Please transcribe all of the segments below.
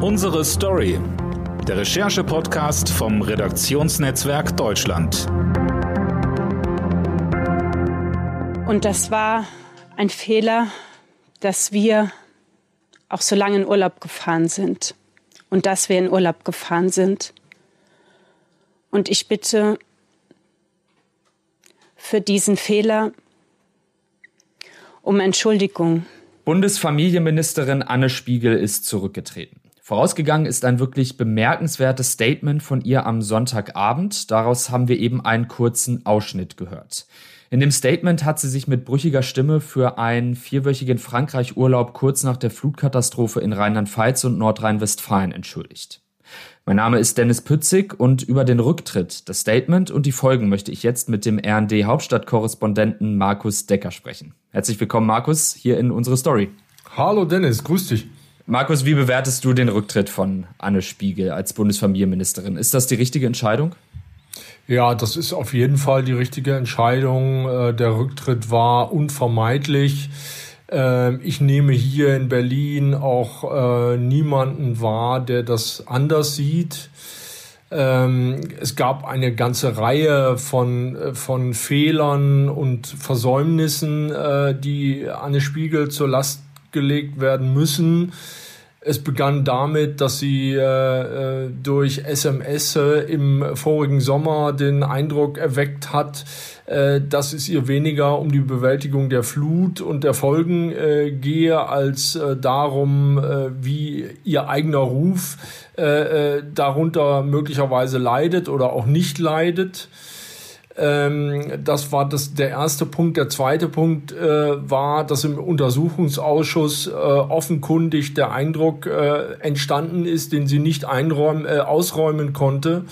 Unsere Story. Der Recherche-Podcast vom Redaktionsnetzwerk Deutschland. Und das war ein Fehler, dass wir auch so lange in Urlaub gefahren sind. Und dass wir in Urlaub gefahren sind. Und ich bitte für diesen Fehler um Entschuldigung. Bundesfamilienministerin Anne Spiegel ist zurückgetreten. Vorausgegangen ist ein wirklich bemerkenswertes Statement von ihr am Sonntagabend. Daraus haben wir eben einen kurzen Ausschnitt gehört. In dem Statement hat sie sich mit brüchiger Stimme für einen vierwöchigen Frankreich-Urlaub kurz nach der Flutkatastrophe in Rheinland-Pfalz und Nordrhein-Westfalen entschuldigt. Mein Name ist Dennis Pützig und über den Rücktritt, das Statement und die Folgen möchte ich jetzt mit dem RND Hauptstadtkorrespondenten Markus Decker sprechen. Herzlich willkommen, Markus, hier in unsere Story. Hallo Dennis, grüß dich. Markus, wie bewertest du den Rücktritt von Anne Spiegel als Bundesfamilienministerin? Ist das die richtige Entscheidung? Ja, das ist auf jeden Fall die richtige Entscheidung. Äh, der Rücktritt war unvermeidlich. Ähm, ich nehme hier in Berlin auch äh, niemanden wahr, der das anders sieht. Ähm, es gab eine ganze Reihe von, äh, von Fehlern und Versäumnissen, die Anne Spiegel zur Last gelegt werden müssen. Es begann damit, dass sie äh, äh durch SMS im vorigen Sommer den Eindruck erweckt hat, äh, dass es ihr weniger um die Bewältigung der Flut und der Folgen äh, gehe, als äh, darum, äh, wie ihr eigener Ruf darunter möglicherweise leidet oder auch nicht leidet. Ähm, das war das, der erste Punkt. Der zweite Punkt äh, war, dass im Untersuchungsausschuss äh, offenkundig der Eindruck äh, entstanden ist, den sie nicht einräumen, äh, ausräumen konnte,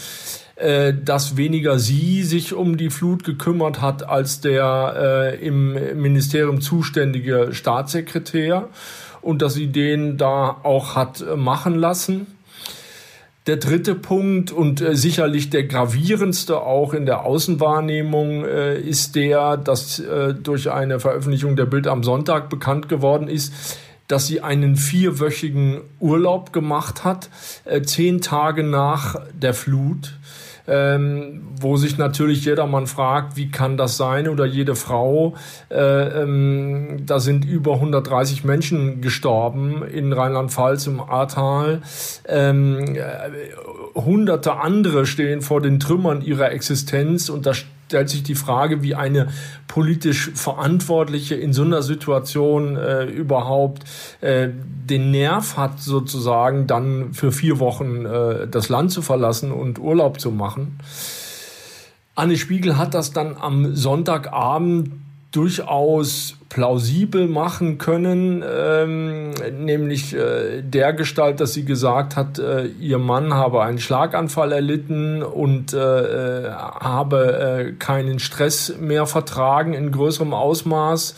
äh, dass weniger sie sich um die Flut gekümmert hat als der äh, im Ministerium zuständige Staatssekretär und dass sie den da auch hat machen lassen. Der dritte Punkt und äh, sicherlich der gravierendste auch in der Außenwahrnehmung äh, ist der, dass äh, durch eine Veröffentlichung der Bild am Sonntag bekannt geworden ist, dass sie einen vierwöchigen Urlaub gemacht hat, äh, zehn Tage nach der Flut ähm, wo sich natürlich jedermann fragt, wie kann das sein oder jede Frau. Äh, ähm, da sind über 130 Menschen gestorben in Rheinland-Pfalz im Ahrtal. Ähm, äh, hunderte andere stehen vor den Trümmern ihrer Existenz und da stellt sich die Frage, wie eine politisch Verantwortliche in so einer Situation äh, überhaupt äh, den Nerv hat, sozusagen dann für vier Wochen äh, das Land zu verlassen und Urlaub zu machen. Anne Spiegel hat das dann am Sonntagabend durchaus plausibel machen können, ähm, nämlich äh, der Gestalt, dass sie gesagt hat, äh, ihr Mann habe einen Schlaganfall erlitten und äh, äh habe äh, keinen Stress mehr vertragen in größerem Ausmaß.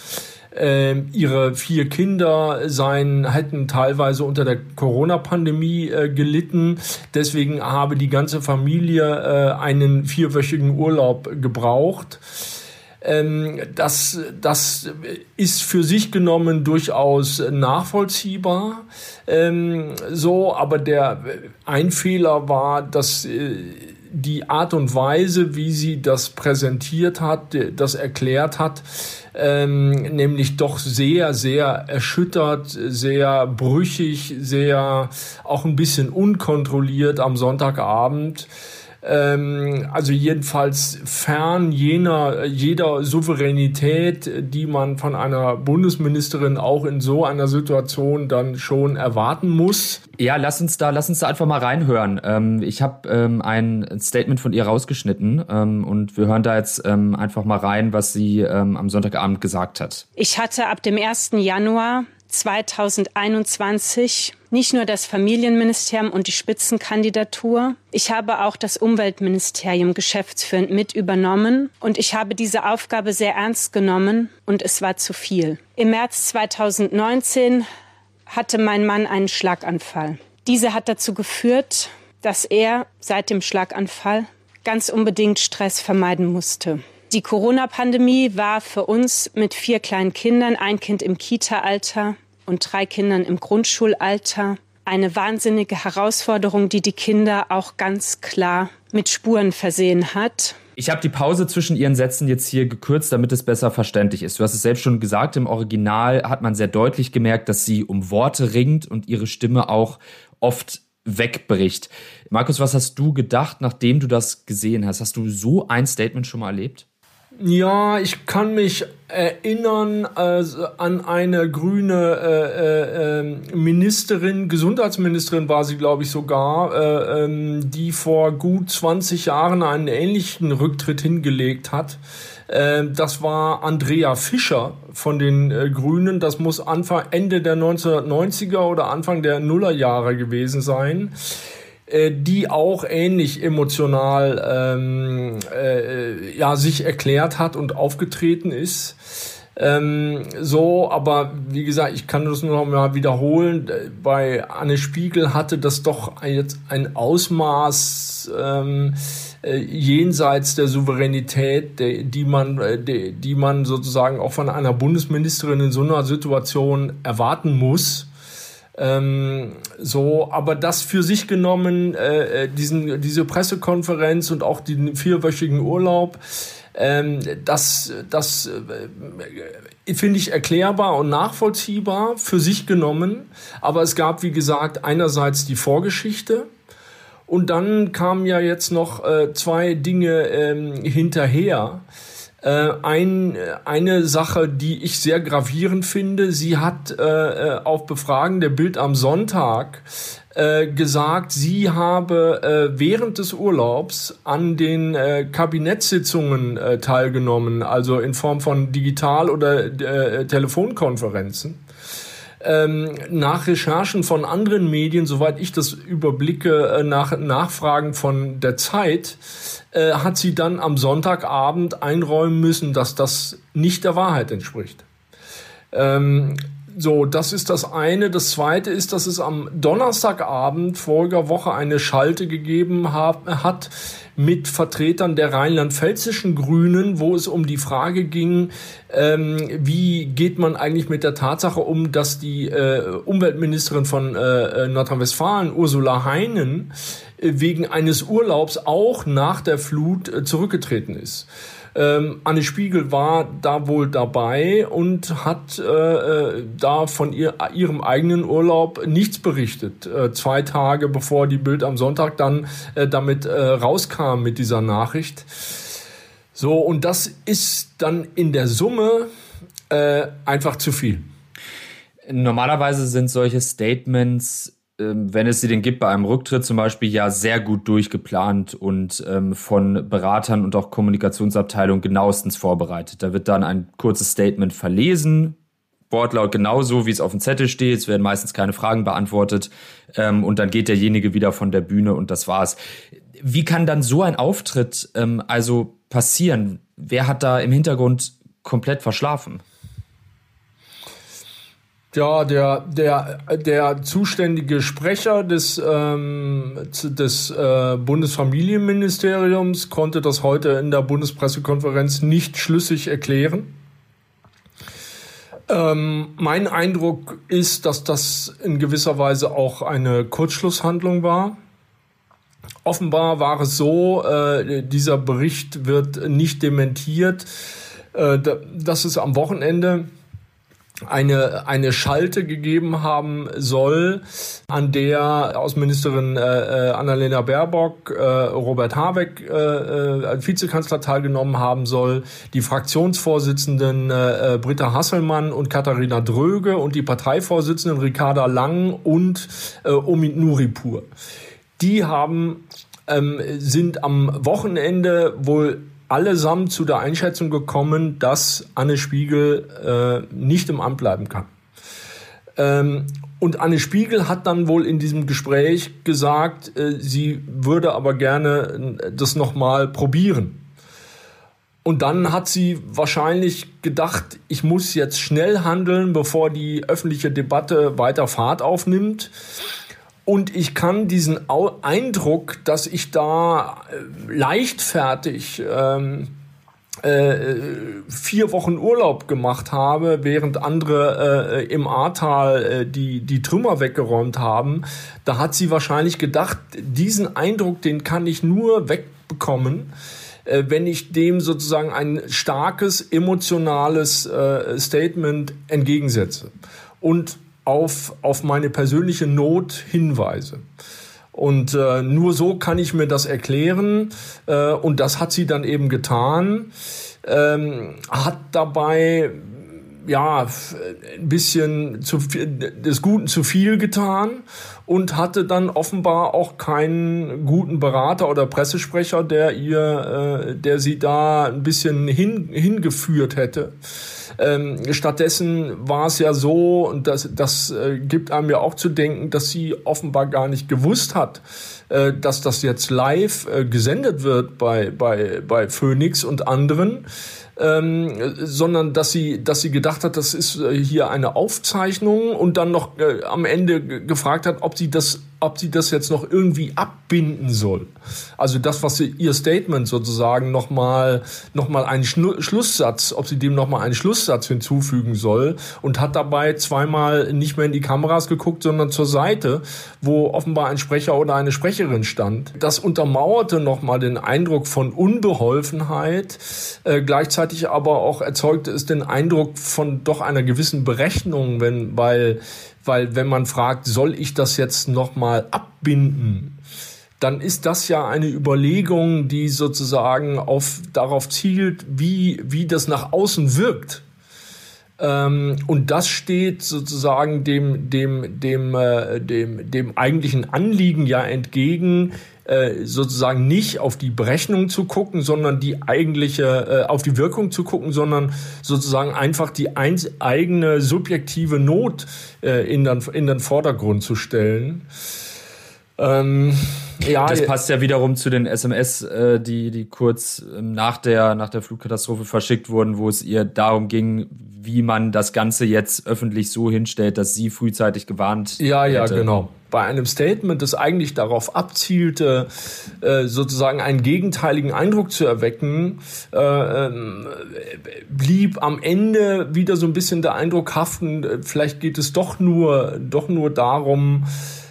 Äh, ihre vier Kinder seien, hätten teilweise unter der Corona-Pandemie äh, gelitten. Deswegen habe die ganze Familie einen vierwöchigen Urlaub gebraucht. Ähm, das, das ist für sich genommen durchaus nachvollziehbar. Ähm, so, aber der ein Fehler war, dass äh, die Art und Weise, wie sie das präsentiert hat, das erklärt hat, ähm, nämlich doch sehr, sehr erschüttert, sehr brüchig, sehr auch ein bisschen unkontrolliert am Sonntagabend. Ähm, also jedenfalls fern jener, jeder Souveränität, die man von einer Bundesministerin auch in so einer Situation dann schon erwarten muss. Ja, lass uns da, lass uns da einfach mal reinhören. Ähm, ich habe ähm, ein Statement von ihr rausgeschnitten ähm, und wir hören da jetzt ähm, einfach mal rein, was sie ähm, am Sonntagabend gesagt hat. Ich hatte ab dem 1. Januar 2021 nicht nur das Familienministerium und die Spitzenkandidatur, ich habe auch das Umweltministerium geschäftsführend mit übernommen und ich habe diese Aufgabe sehr ernst genommen und es war zu viel. Im März 2019 hatte mein Mann einen Schlaganfall. Diese hat dazu geführt, dass er seit dem Schlaganfall ganz unbedingt Stress vermeiden musste. Die Corona-Pandemie war für uns mit vier kleinen Kindern, ein Kind im Kita-Alter und drei Kindern im Grundschulalter, eine wahnsinnige Herausforderung, die die Kinder auch ganz klar mit Spuren versehen hat. Ich habe die Pause zwischen ihren Sätzen jetzt hier gekürzt, damit es besser verständlich ist. Du hast es selbst schon gesagt, im Original hat man sehr deutlich gemerkt, dass sie um Worte ringt und ihre Stimme auch oft wegbricht. Markus, was hast du gedacht, nachdem du das gesehen hast? Hast du so ein Statement schon mal erlebt? Ja, ich kann mich erinnern äh, an eine grüne äh, äh, Ministerin, Gesundheitsministerin war sie, glaube ich, sogar, äh, ähm, die vor gut 20 Jahren einen ähnlichen Rücktritt hingelegt hat. Äh, das war Andrea Fischer von den äh, Grünen. Das muss Anfang, Ende der 1990er oder Anfang der Nullerjahre gewesen sein. Äh, die auch ähnlich emotional ähm, äh, ja, sich erklärt hat und aufgetreten ist. Ähm, so, aber wie gesagt, ich kann das nur noch mal wiederholen. Bei Anne Spiegel hatte das doch jetzt ein Ausmaß ähm, äh, jenseits der Souveränität, die man, äh, die man sozusagen auch von einer Bundesministerin in so einer Situation erwarten muss. Ähm, so, aber das für sich genommen, äh, äh, diesen, diese Pressekonferenz und auch den vierwöchigen Urlaub, ähm, das, das äh, finde ich erklärbar und nachvollziehbar für sich genommen. Aber es gab, wie gesagt, einerseits die Vorgeschichte. Und dann kamen ja jetzt noch äh, zwei Dinge ähm, hinterher. Äh, ein, eine Sache, die ich sehr gravierend finde, sie hat äh, äh, auf Befragen der Bild am Sonntag äh, gesagt, sie habe äh, während des Urlaubs an den äh, Kabinettssitzungen äh, teilgenommen, also in Form von Digital- oder äh, Telefonkonferenzen ähm, nach Recherchen von anderen Medien, soweit ich das überblicke, äh, nach Nachfragen von der Zeit, äh, hat sie dann am Sonntagabend einräumen müssen, dass das nicht der Wahrheit entspricht. Ähm, so, das ist das eine. Das zweite ist, dass es am Donnerstagabend voriger Woche eine Schalte gegeben hab, hat mit Vertretern der rheinland-pfälzischen Grünen, wo es um die Frage ging, ähm, wie geht man eigentlich mit der Tatsache um, dass die äh, Umweltministerin von äh, äh Nordrhein-Westfalen, Ursula Heinen, äh, wegen eines Urlaubs auch nach der Flut äh, zurückgetreten ist. Ähm, Anne Spiegel war da wohl dabei und hat äh, äh, da von ihr, ihrem eigenen Urlaub nichts berichtet. Äh, zwei Tage bevor die Bild am Sonntag dann äh, damit äh, rauskam mit dieser Nachricht. So, und das ist dann in der Summe äh, einfach zu viel. Normalerweise sind solche Statements wenn es sie denn gibt, bei einem Rücktritt zum Beispiel ja sehr gut durchgeplant und ähm, von Beratern und auch Kommunikationsabteilung genauestens vorbereitet. Da wird dann ein kurzes Statement verlesen, Wortlaut genauso, wie es auf dem Zettel steht. Es werden meistens keine Fragen beantwortet ähm, und dann geht derjenige wieder von der Bühne und das war's. Wie kann dann so ein Auftritt ähm, also passieren? Wer hat da im Hintergrund komplett verschlafen? Ja, der, der, der zuständige Sprecher des, ähm, des äh, Bundesfamilienministeriums konnte das heute in der Bundespressekonferenz nicht schlüssig erklären. Ähm, mein Eindruck ist, dass das in gewisser Weise auch eine Kurzschlusshandlung war. Offenbar war es so, äh, dieser Bericht wird nicht dementiert, äh, dass es am Wochenende eine, eine Schalte gegeben haben soll, an der Außenministerin äh, äh, Annalena Baerbock, äh, Robert Habeck äh, äh, als Vizekanzler teilgenommen haben soll, die Fraktionsvorsitzenden äh, äh, Britta Hasselmann und Katharina Dröge und die Parteivorsitzenden Ricarda Lang und äh, Omid Nuripur. Die haben ähm, sind am Wochenende wohl allesamt zu der Einschätzung gekommen, dass Anne Spiegel äh, nicht im Amt bleiben kann. Ähm, und Anne Spiegel hat dann wohl in diesem Gespräch gesagt, äh, sie würde aber gerne äh, das nochmal probieren. Und dann hat sie wahrscheinlich gedacht, ich muss jetzt schnell handeln, bevor die öffentliche Debatte weiter Fahrt aufnimmt. Und ich kann diesen Eindruck, dass ich da äh, leichtfertig ähm, äh, vier Wochen Urlaub gemacht habe, während andere äh, im Ahrtal äh, die, die Trümmer weggeräumt haben, da hat sie wahrscheinlich gedacht, diesen Eindruck, den kann ich nur wegbekommen, äh, wenn ich dem sozusagen ein starkes emotionales äh, Statement entgegensetze. Und auf, auf meine persönliche Not hinweise. Und äh, nur so kann ich mir das erklären. Äh, und das hat sie dann eben getan. Ähm, hat dabei ja ein bisschen zu viel, des Guten zu viel getan und hatte dann offenbar auch keinen guten Berater oder Pressesprecher, der ihr, äh, der sie da ein bisschen hin, hingeführt hätte. Ähm, stattdessen war es ja so, und das, das äh, gibt einem ja auch zu denken, dass sie offenbar gar nicht gewusst hat, äh, dass das jetzt live äh, gesendet wird bei, bei, bei Phoenix und anderen. Ähm, sondern dass sie, dass sie gedacht hat, das ist äh, hier eine Aufzeichnung und dann noch äh, am Ende gefragt hat, ob sie das ob sie das jetzt noch irgendwie abbinden soll. Also das, was sie, ihr Statement sozusagen nochmal noch mal einen Schlu Schlusssatz, ob sie dem nochmal einen Schlusssatz hinzufügen soll und hat dabei zweimal nicht mehr in die Kameras geguckt, sondern zur Seite, wo offenbar ein Sprecher oder eine Sprecherin stand. Das untermauerte nochmal den Eindruck von Unbeholfenheit, äh, gleichzeitig aber auch erzeugte es den Eindruck von doch einer gewissen Berechnung, wenn, weil weil wenn man fragt, soll ich das jetzt nochmal abbinden, dann ist das ja eine Überlegung, die sozusagen auf, darauf zielt, wie, wie das nach außen wirkt. Ähm, und das steht sozusagen dem, dem, dem, äh, dem, dem eigentlichen Anliegen ja entgegen, äh, sozusagen nicht auf die Berechnung zu gucken, sondern die eigentliche, äh, auf die Wirkung zu gucken, sondern sozusagen einfach die eigene subjektive Not äh, in, den, in den Vordergrund zu stellen. Ähm, ja, das passt ja wiederum zu den SMS, äh, die, die kurz ähm, nach der, nach der Flugkatastrophe verschickt wurden, wo es ihr darum ging, wie man das Ganze jetzt öffentlich so hinstellt, dass sie frühzeitig gewarnt Ja, ja, hätte. genau bei einem Statement, das eigentlich darauf abzielte, äh, sozusagen einen gegenteiligen Eindruck zu erwecken, äh, ähm, blieb am Ende wieder so ein bisschen der Eindruck haften, äh, vielleicht geht es doch nur, doch nur darum,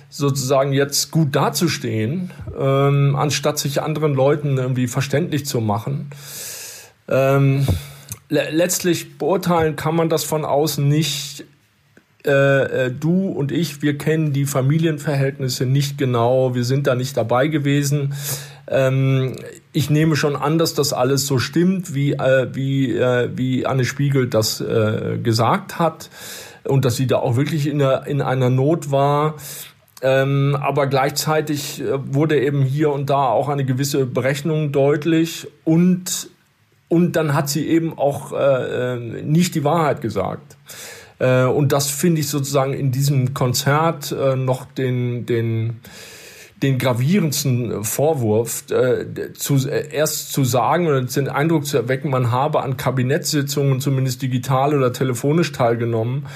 sozusagen jetzt gut dazustehen, ähm, anstatt sich anderen Leuten irgendwie verständlich zu machen. Ähm, le letztlich beurteilen kann man das von außen nicht äh, äh, du und ich, wir kennen die Familienverhältnisse nicht genau, wir sind da nicht dabei gewesen. Ähm, ich nehme schon an, dass das alles so stimmt, wie, äh, wie, äh, wie Anne Spiegel das äh, gesagt hat und dass sie da auch wirklich in, einer, in einer Not war. Ähm, aber gleichzeitig äh, wurde eben hier und da auch eine gewisse Berechnung deutlich und, und dann hat sie eben auch äh, nicht die Wahrheit gesagt. Äh, und das finde ich sozusagen in diesem Konzert äh, noch den, den, den gravierendsten Vorwurf, äh, zu, äh, erst zu sagen oder den Eindruck zu erwecken, man habe an Kabinettssitzungen zumindest digital oder telefonisch teilgenommen,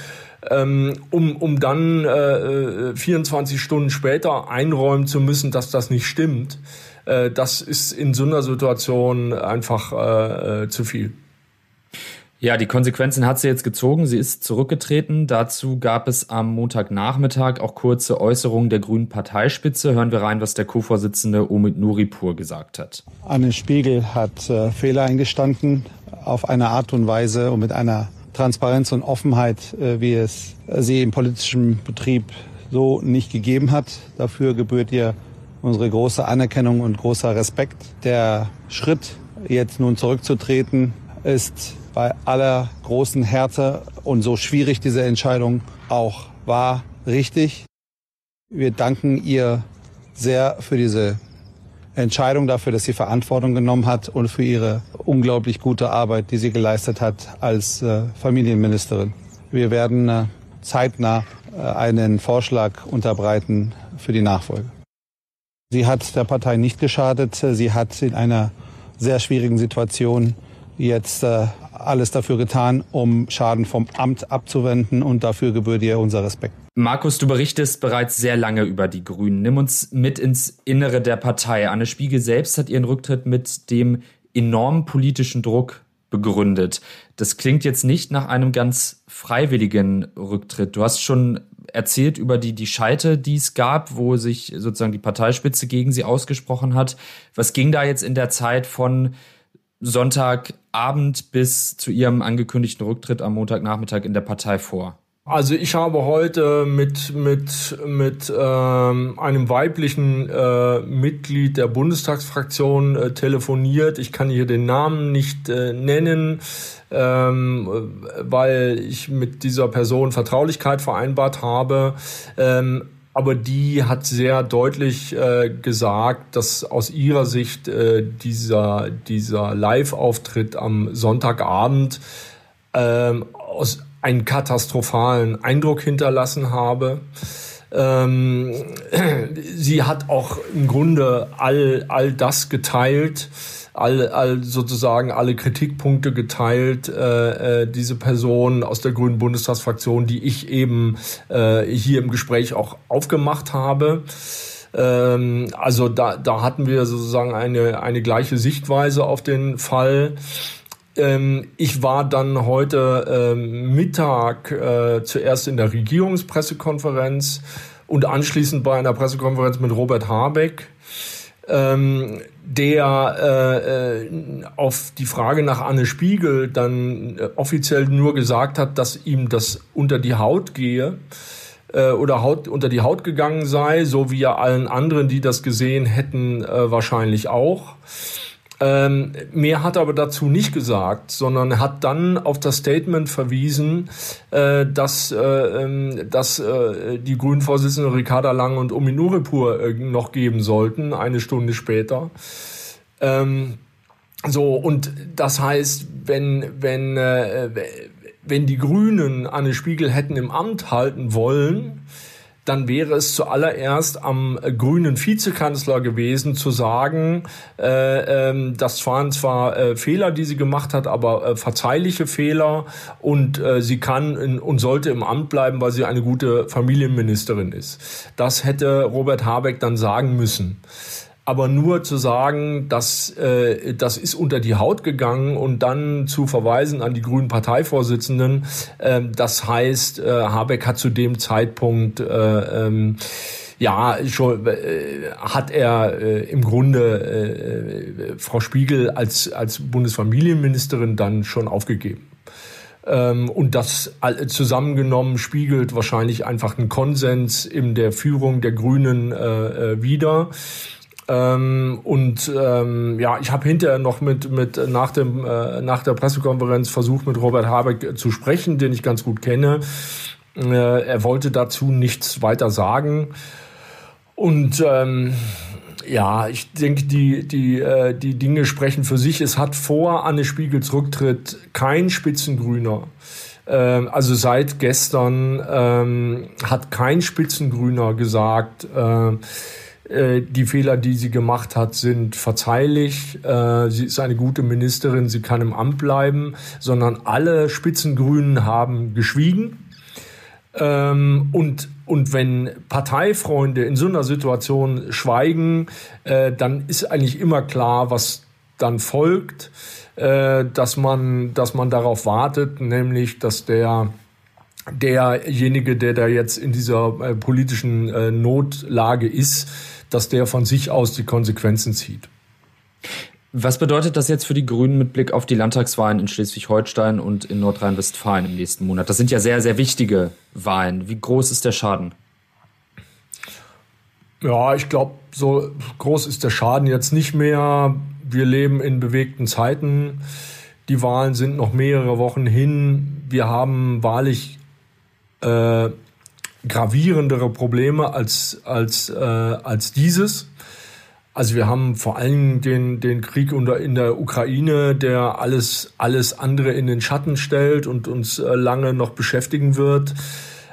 ähm, um, um dann äh, 24 äh, Stunden später einräumen zu müssen, dass das nicht stimmt. Äh, das ist in so einer Situation einfach äh, äh zu viel. Ja, die Konsequenzen hat sie jetzt gezogen. Sie ist zurückgetreten. Dazu gab es am Montagnachmittag auch kurze Äußerungen der Grünen Parteispitze. Hören wir rein, was der Co-Vorsitzende Omid Nuripur gesagt hat. Anne Spiegel hat äh, Fehler eingestanden auf eine Art und Weise und mit einer Transparenz und Offenheit, äh, wie es sie im politischen Betrieb so nicht gegeben hat. Dafür gebührt ihr unsere große Anerkennung und großer Respekt. Der Schritt, jetzt nun zurückzutreten, ist bei aller großen Härte und so schwierig diese Entscheidung auch war, richtig. Wir danken ihr sehr für diese Entscheidung, dafür, dass sie Verantwortung genommen hat und für ihre unglaublich gute Arbeit, die sie geleistet hat als äh, Familienministerin. Wir werden äh, zeitnah äh, einen Vorschlag unterbreiten für die Nachfolge. Sie hat der Partei nicht geschadet. Sie hat in einer sehr schwierigen Situation jetzt alles dafür getan, um Schaden vom Amt abzuwenden und dafür gebührt ihr unser Respekt. Markus, du berichtest bereits sehr lange über die Grünen. Nimm uns mit ins Innere der Partei. Anne Spiegel selbst hat ihren Rücktritt mit dem enormen politischen Druck begründet. Das klingt jetzt nicht nach einem ganz freiwilligen Rücktritt. Du hast schon erzählt über die, die Scheite, die es gab, wo sich sozusagen die Parteispitze gegen sie ausgesprochen hat. Was ging da jetzt in der Zeit von Sonntagabend bis zu ihrem angekündigten Rücktritt am Montagnachmittag in der Partei vor? Also ich habe heute mit mit mit ähm, einem weiblichen äh, Mitglied der Bundestagsfraktion äh, telefoniert. Ich kann hier den Namen nicht äh, nennen, ähm, weil ich mit dieser Person Vertraulichkeit vereinbart habe. Ähm, aber die hat sehr deutlich äh, gesagt, dass aus ihrer Sicht äh, dieser dieser Live-Auftritt am Sonntagabend ähm, aus einen katastrophalen Eindruck hinterlassen habe. Ähm, sie hat auch im Grunde all, all das geteilt, all, all sozusagen alle Kritikpunkte geteilt, äh, äh, diese Person aus der Grünen Bundestagsfraktion, die ich eben äh, hier im Gespräch auch aufgemacht habe. Ähm, also da, da hatten wir sozusagen eine, eine gleiche Sichtweise auf den Fall. Ähm, ich war dann heute ähm, Mittag äh, zuerst in der Regierungspressekonferenz und anschließend bei einer Pressekonferenz mit Robert Habeck, ähm, der äh, äh, auf die Frage nach Anne Spiegel dann äh, offiziell nur gesagt hat, dass ihm das unter die Haut gehe äh, oder Haut, unter die Haut gegangen sei, so wie ja allen anderen, die das gesehen hätten, äh, wahrscheinlich auch. Ähm, mehr hat er aber dazu nicht gesagt, sondern hat dann auf das Statement verwiesen, äh, dass, äh, ähm, dass äh, die Grünen-Vorsitzende Ricarda Lang und Omi Nuripur äh, noch geben sollten, eine Stunde später. Ähm, so, und das heißt, wenn, wenn, äh, wenn die Grünen Anne Spiegel hätten im Amt halten wollen, dann wäre es zuallererst am äh, grünen Vizekanzler gewesen zu sagen, äh, ähm, das waren zwar äh, Fehler, die sie gemacht hat, aber äh, verzeihliche Fehler und äh, sie kann in, und sollte im Amt bleiben, weil sie eine gute Familienministerin ist. Das hätte Robert Habeck dann sagen müssen aber nur zu sagen, dass äh, das ist unter die Haut gegangen und dann zu verweisen an die grünen Parteivorsitzenden, äh, das heißt, äh, Habeck hat zu dem Zeitpunkt äh, ähm, ja, schon äh, hat er äh, im Grunde äh, Frau Spiegel als als Bundesfamilienministerin dann schon aufgegeben. Ähm, und das zusammengenommen spiegelt wahrscheinlich einfach einen Konsens in der Führung der Grünen äh, äh wider. Ähm, und ähm, ja, ich habe hinterher noch mit, mit nach, dem, äh, nach der Pressekonferenz versucht, mit Robert Habeck zu sprechen, den ich ganz gut kenne. Äh, er wollte dazu nichts weiter sagen. Und ähm, ja, ich denke, die, die, äh, die Dinge sprechen für sich. Es hat vor Anne Spiegels Rücktritt kein Spitzengrüner ähm, also seit gestern ähm, hat kein Spitzengrüner gesagt, äh, äh, die Fehler, die sie gemacht hat, sind verzeihlich. Äh, sie ist eine gute Ministerin, sie kann im Amt bleiben, sondern alle Spitzengrünen haben geschwiegen. Ähm, und, und wenn Parteifreunde in so einer Situation schweigen, äh, dann ist eigentlich immer klar, was dann folgt, dass, man, dass man darauf wartet, nämlich dass der derjenige, der da jetzt in dieser politischen Notlage ist, dass der von sich aus die Konsequenzen zieht. Was bedeutet das jetzt für die Grünen mit Blick auf die Landtagswahlen in Schleswig-Holstein und in Nordrhein-Westfalen im nächsten Monat? Das sind ja sehr, sehr wichtige Wahlen. Wie groß ist der Schaden? Ja, ich glaube, so groß ist der Schaden jetzt nicht mehr. Wir leben in bewegten Zeiten. Die Wahlen sind noch mehrere Wochen hin. Wir haben wahrlich äh, gravierendere Probleme als, als, äh, als dieses. Also wir haben vor allem den, den Krieg unter, in der Ukraine, der alles, alles andere in den Schatten stellt und uns äh, lange noch beschäftigen wird.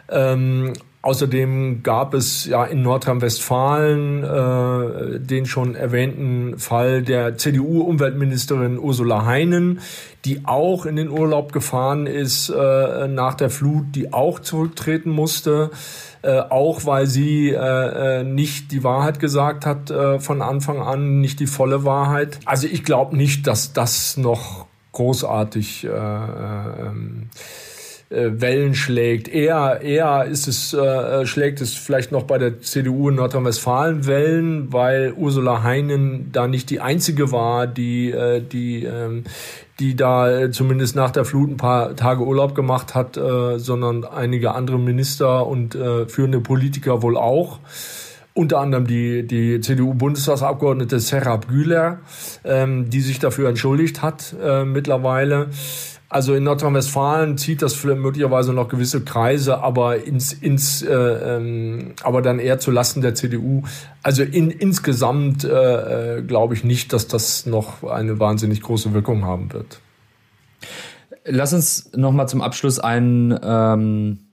Ähm, Außerdem gab es ja in Nordrhein-Westfalen äh, den schon erwähnten Fall der CDU-Umweltministerin Ursula Heinen, die auch in den Urlaub gefahren ist äh, nach der Flut, die auch zurücktreten musste, äh, auch weil sie äh, äh nicht die Wahrheit gesagt hat äh, von Anfang an, nicht die volle Wahrheit. Also ich glaube nicht, dass das noch großartig äh, äh, ähm, äh, Wellen schlägt. Eher, eher ist es, äh, schlägt es vielleicht noch bei der CDU in Nordrhein-Westfalen Wellen, weil Ursula Heinen da nicht die einzige war, die, äh, die, ähm, die da zumindest nach der Flut ein paar Tage Urlaub gemacht hat, äh, sondern einige andere Minister und äh, führende Politiker wohl auch unter anderem die, die CDU-Bundestagsabgeordnete Serap Güler, ähm, die sich dafür entschuldigt hat äh, mittlerweile. Also in Nordrhein-Westfalen zieht das möglicherweise noch gewisse Kreise, aber ins, ins äh, ähm, aber dann eher zu Lasten der CDU. Also in, insgesamt äh, äh, glaube ich nicht, dass das noch eine wahnsinnig große Wirkung haben wird. Lass uns noch mal zum Abschluss einen ähm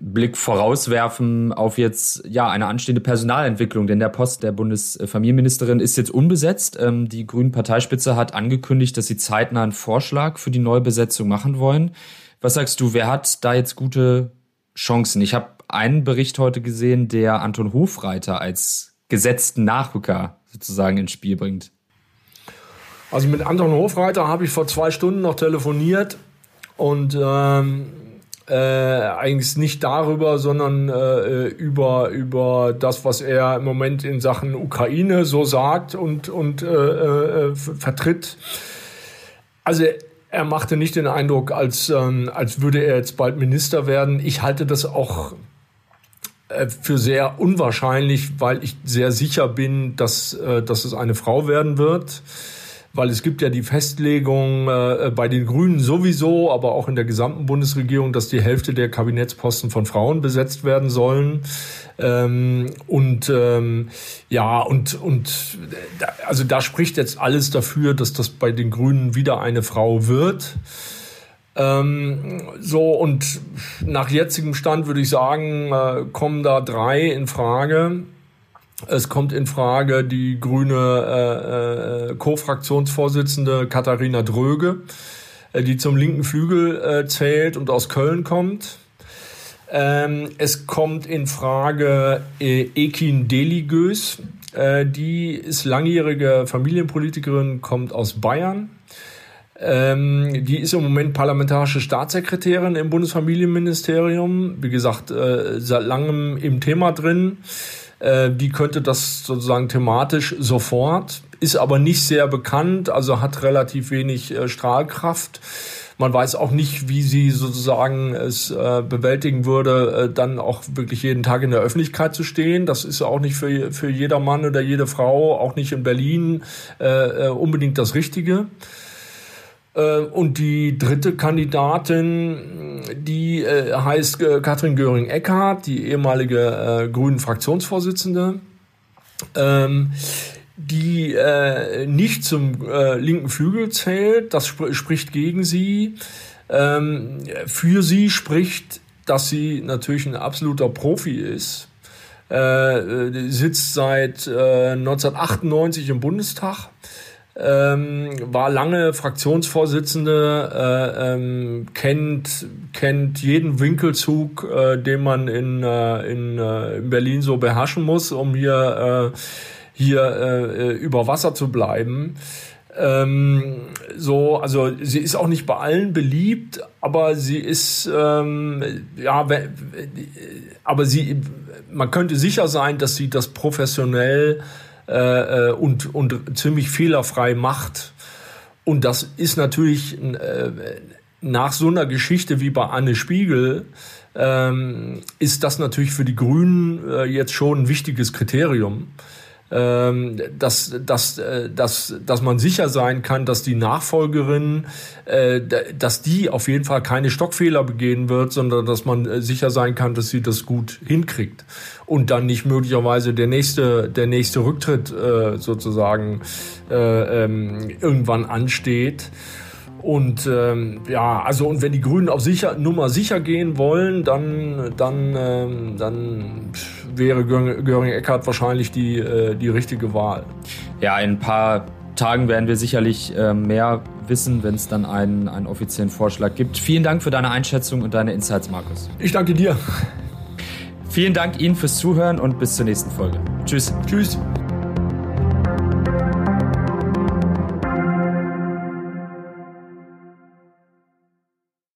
Blick vorauswerfen auf jetzt ja eine anstehende Personalentwicklung, denn der Post der Bundesfamilienministerin ist jetzt unbesetzt. Ähm, die Grünen Parteispitze hat angekündigt, dass sie zeitnah einen Vorschlag für die Neubesetzung machen wollen. Was sagst du, wer hat da jetzt gute Chancen? Ich habe einen Bericht heute gesehen, der Anton Hofreiter als gesetzten Nachrücker sozusagen ins Spiel bringt. Also mit Anton Hofreiter habe ich vor zwei Stunden noch telefoniert und ähm, äh, eigentlich nicht darüber, sondern äh, über, über das, was er im Moment in Sachen Ukraine so sagt und, und äh, äh, vertritt. Also er machte nicht den Eindruck, als, ähm, als würde er jetzt bald Minister werden. Ich halte das auch äh, für sehr unwahrscheinlich, weil ich sehr sicher bin, dass, äh, dass es eine Frau werden wird weil es gibt ja die Festlegung äh, bei den Grünen sowieso, aber auch in der gesamten Bundesregierung, dass die Hälfte der Kabinettsposten von Frauen besetzt werden sollen. Ähm, und ähm, ja, und, und also da spricht jetzt alles dafür, dass das bei den Grünen wieder eine Frau wird. Ähm, so, und nach jetzigem Stand würde ich sagen, äh, kommen da drei in Frage. Es kommt in Frage die grüne äh, äh, Co-Fraktionsvorsitzende Katharina Dröge, äh, die zum linken Flügel äh, zählt und aus Köln kommt. Ähm, es kommt in Frage äh, Ekin Deligös, äh, die ist langjährige Familienpolitikerin, kommt aus Bayern. Ähm, die ist im Moment parlamentarische Staatssekretärin im Bundesfamilienministerium. Wie gesagt, äh, seit langem im Thema drin äh, die könnte das sozusagen thematisch sofort, ist aber nicht sehr bekannt, also hat relativ wenig äh, Strahlkraft. Man weiß auch nicht, wie sie sozusagen es äh, bewältigen würde, äh, dann auch wirklich jeden Tag in der Öffentlichkeit zu stehen. Das ist auch nicht für, für jeder Mann oder jede Frau, auch nicht in Berlin, äh, äh unbedingt das Richtige. Äh, und die dritte Kandidatin, die äh, heißt äh, Katrin Göring-Eckardt, die ehemalige äh, Grünen Fraktionsvorsitzende, ähm, die nicht zum linken Flügel zählt. Das sp spricht gegen sie. Ähm, für sie spricht, dass sie natürlich ein absoluter Profi ist. Sitzt seit 1998 im Bundestag ähm, war lange Fraktionsvorsitzende, äh, ähm, kennt, kennt jeden Winkelzug, äh, den man in, äh, in, äh, in Berlin so beherrschen muss, um hier, äh, hier äh, über Wasser zu bleiben. Ähm, so, also sie ist auch nicht bei allen beliebt, aber sie ist, ähm, ja, aber sie, man könnte sicher sein, dass sie das professionell äh, äh, und, und ziemlich fehlerfrei macht. Und das ist natürlich äh, nach so einer Geschichte wie bei Anne Spiegel, ähm, ist das natürlich für die Grünen äh, jetzt schon ein wichtiges Kriterium ähm, dass, dass, äh, dass, dass man sicher sein kann, dass die Nachfolgerin, äh, dass die auf jeden Fall keine Stockfehler begehen wird, sondern dass man äh, sicher sein kann, dass sie das gut hinkriegt und dann nicht möglicherweise der nächste, der nächste Rücktritt äh, sozusagen äh, ähm, irgendwann ansteht. Und ähm, ja, also und wenn die Grünen auf sicher, Nummer sicher gehen wollen, dann, dann, ähm, dann wäre Göring-Eckardt wahrscheinlich die, äh, die richtige Wahl. Ja, in ein paar Tagen werden wir sicherlich äh, mehr wissen, wenn es dann einen, einen offiziellen Vorschlag gibt. Vielen Dank für deine Einschätzung und deine Insights, Markus. Ich danke dir. Vielen Dank Ihnen fürs Zuhören und bis zur nächsten Folge. Tschüss. Tschüss.